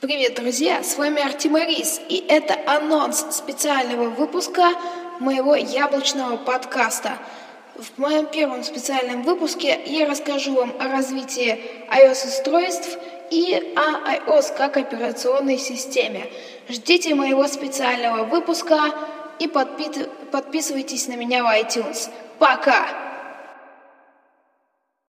Привет, друзья! С вами Артемарис, и это анонс специального выпуска моего яблочного подкаста. В моем первом специальном выпуске я расскажу вам о развитии iOS-устройств и о iOS как операционной системе. Ждите моего специального выпуска и подписывайтесь на меня в iTunes. Пока!